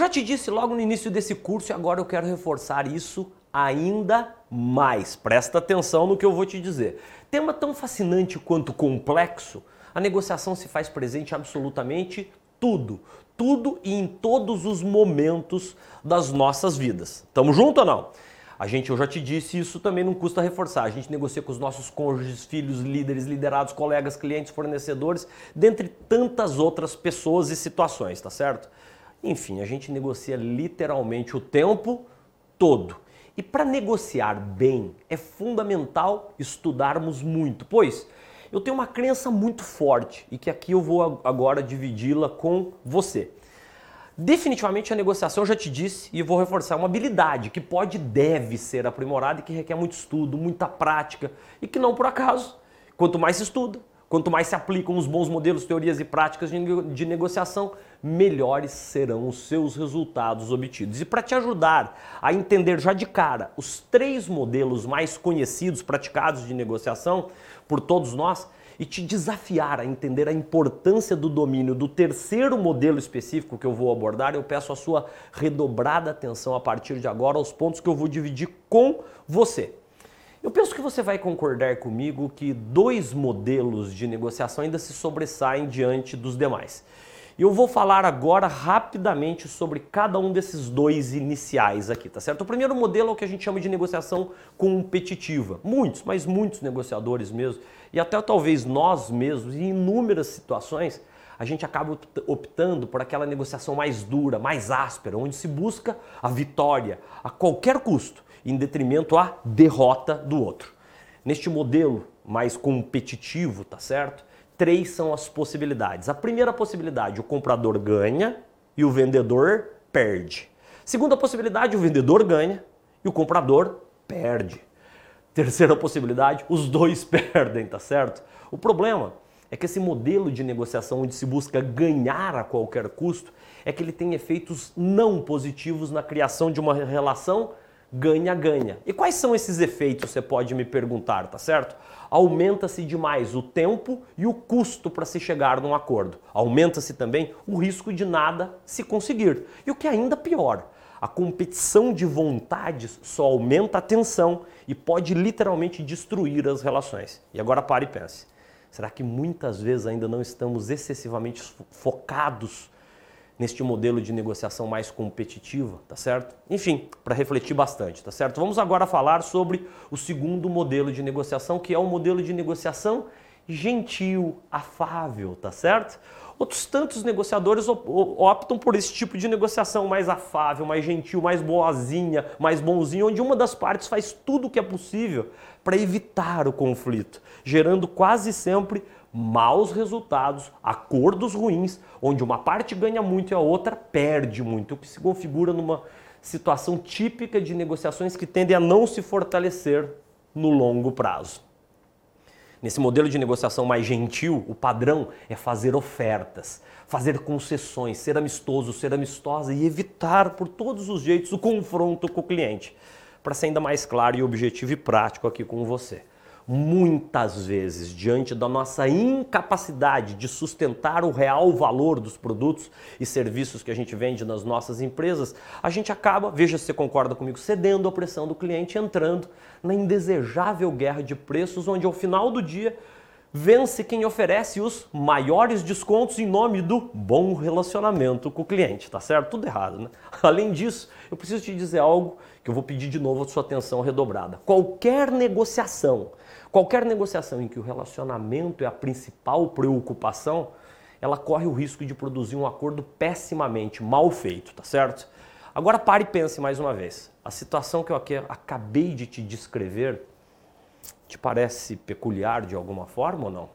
já te disse logo no início desse curso e agora eu quero reforçar isso ainda mais. Presta atenção no que eu vou te dizer. Tema tão fascinante quanto complexo, a negociação se faz presente absolutamente tudo, tudo e em todos os momentos das nossas vidas. Tamo junto ou não? A gente, eu já te disse, isso também não custa reforçar. A gente negocia com os nossos cônjuges, filhos, líderes, liderados, colegas, clientes, fornecedores, dentre tantas outras pessoas e situações, tá certo? Enfim, a gente negocia literalmente o tempo todo. E para negociar bem, é fundamental estudarmos muito, pois eu tenho uma crença muito forte e que aqui eu vou agora dividi-la com você. Definitivamente a negociação, eu já te disse e vou reforçar, é uma habilidade que pode e deve ser aprimorada e que requer muito estudo, muita prática e que não por acaso, quanto mais se estuda, quanto mais se aplicam os bons modelos, teorias e práticas de negociação, melhores serão os seus resultados obtidos. E para te ajudar a entender já de cara os três modelos mais conhecidos, praticados de negociação por todos nós, e te desafiar a entender a importância do domínio do terceiro modelo específico que eu vou abordar, eu peço a sua redobrada atenção a partir de agora aos pontos que eu vou dividir com você. Eu penso que você vai concordar comigo que dois modelos de negociação ainda se sobressaem diante dos demais. E eu vou falar agora rapidamente sobre cada um desses dois iniciais aqui, tá certo? O primeiro modelo é o que a gente chama de negociação competitiva. Muitos, mas muitos negociadores mesmo, e até talvez nós mesmos, em inúmeras situações, a gente acaba optando por aquela negociação mais dura, mais áspera, onde se busca a vitória a qualquer custo, em detrimento à derrota do outro. Neste modelo mais competitivo, tá certo? três são as possibilidades. A primeira possibilidade, o comprador ganha e o vendedor perde. Segunda possibilidade, o vendedor ganha e o comprador perde. Terceira possibilidade, os dois perdem, tá certo? O problema é que esse modelo de negociação onde se busca ganhar a qualquer custo é que ele tem efeitos não positivos na criação de uma relação ganha-ganha. E quais são esses efeitos, você pode me perguntar, tá certo? Aumenta-se demais o tempo e o custo para se chegar num acordo. Aumenta-se também o risco de nada se conseguir. E o que é ainda pior, a competição de vontades só aumenta a tensão e pode literalmente destruir as relações. E agora pare e pense. Será que muitas vezes ainda não estamos excessivamente focados neste modelo de negociação mais competitiva, tá certo? Enfim, para refletir bastante, tá certo? Vamos agora falar sobre o segundo modelo de negociação, que é o modelo de negociação gentil, afável, tá certo? Outros tantos negociadores optam por esse tipo de negociação mais afável, mais gentil, mais boazinha, mais bonzinho, onde uma das partes faz tudo o que é possível para evitar o conflito, gerando quase sempre maus resultados, acordos ruins, onde uma parte ganha muito e a outra perde muito, o que se configura numa situação típica de negociações que tendem a não se fortalecer no longo prazo. Nesse modelo de negociação mais gentil, o padrão é fazer ofertas, fazer concessões, ser amistoso, ser amistosa e evitar por todos os jeitos o confronto com o cliente. Para ser ainda mais claro e objetivo e prático aqui com você muitas vezes, diante da nossa incapacidade de sustentar o real valor dos produtos e serviços que a gente vende nas nossas empresas, a gente acaba, veja se você concorda comigo, cedendo à pressão do cliente, entrando na indesejável guerra de preços, onde ao final do dia vence quem oferece os maiores descontos em nome do bom relacionamento com o cliente, tá certo? Tudo errado, né? Além disso, eu preciso te dizer algo que eu vou pedir de novo a sua atenção redobrada. Qualquer negociação Qualquer negociação em que o relacionamento é a principal preocupação, ela corre o risco de produzir um acordo pessimamente mal feito, tá certo? Agora pare e pense mais uma vez. A situação que eu acabei de te descrever te parece peculiar de alguma forma ou não?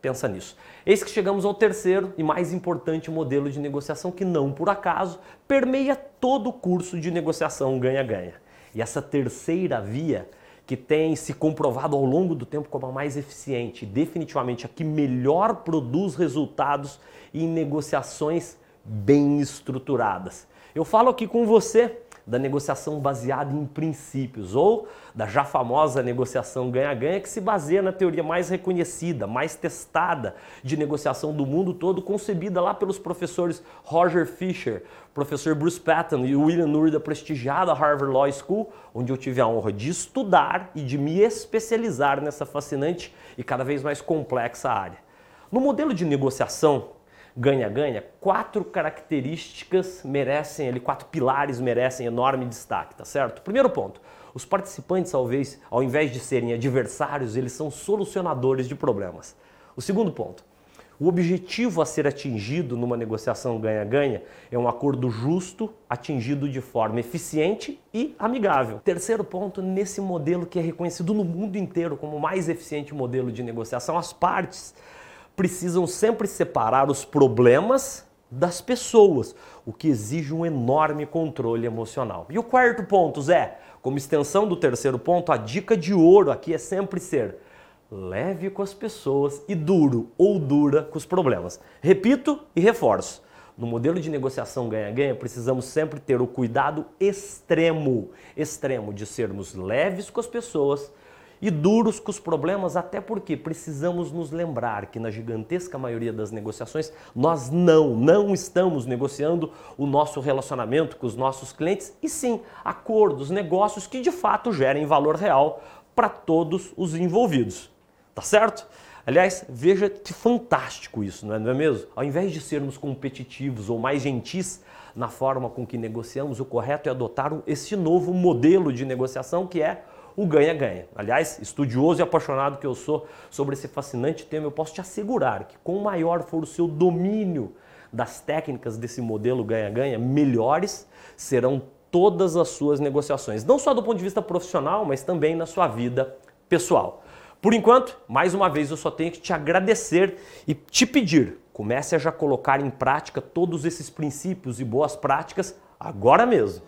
Pensa nisso. Eis que chegamos ao terceiro e mais importante modelo de negociação que não por acaso permeia todo o curso de negociação ganha-ganha. E essa terceira via que tem se comprovado ao longo do tempo como a mais eficiente, definitivamente a que melhor produz resultados em negociações bem estruturadas. Eu falo aqui com você da negociação baseada em princípios, ou da já famosa negociação ganha-ganha, que se baseia na teoria mais reconhecida, mais testada de negociação do mundo todo, concebida lá pelos professores Roger Fisher, professor Bruce Patton e William Nury da prestigiada Harvard Law School, onde eu tive a honra de estudar e de me especializar nessa fascinante e cada vez mais complexa área. No modelo de negociação, ganha-ganha, quatro características merecem, ali, quatro pilares merecem enorme destaque, tá certo? Primeiro ponto, os participantes, talvez, ao invés de serem adversários, eles são solucionadores de problemas. O segundo ponto, o objetivo a ser atingido numa negociação ganha-ganha é um acordo justo, atingido de forma eficiente e amigável. Terceiro ponto, nesse modelo que é reconhecido no mundo inteiro como o mais eficiente modelo de negociação, as partes precisam sempre separar os problemas das pessoas, o que exige um enorme controle emocional. E o quarto ponto, Zé, como extensão do terceiro ponto, a dica de ouro aqui é sempre ser leve com as pessoas e duro ou dura com os problemas. Repito e reforço. No modelo de negociação ganha-ganha, precisamos sempre ter o cuidado extremo, extremo de sermos leves com as pessoas e duros com os problemas, até porque precisamos nos lembrar que na gigantesca maioria das negociações nós não, não estamos negociando o nosso relacionamento com os nossos clientes e sim acordos, negócios que de fato gerem valor real para todos os envolvidos. Tá certo? Aliás, veja que fantástico isso, não é, não é mesmo? Ao invés de sermos competitivos ou mais gentis na forma com que negociamos, o correto é adotar esse novo modelo de negociação que é o ganha-ganha. Aliás, estudioso e apaixonado que eu sou sobre esse fascinante tema, eu posso te assegurar que com maior for o seu domínio das técnicas desse modelo ganha-ganha, melhores serão todas as suas negociações, não só do ponto de vista profissional, mas também na sua vida pessoal. Por enquanto, mais uma vez eu só tenho que te agradecer e te pedir, comece a já colocar em prática todos esses princípios e boas práticas agora mesmo.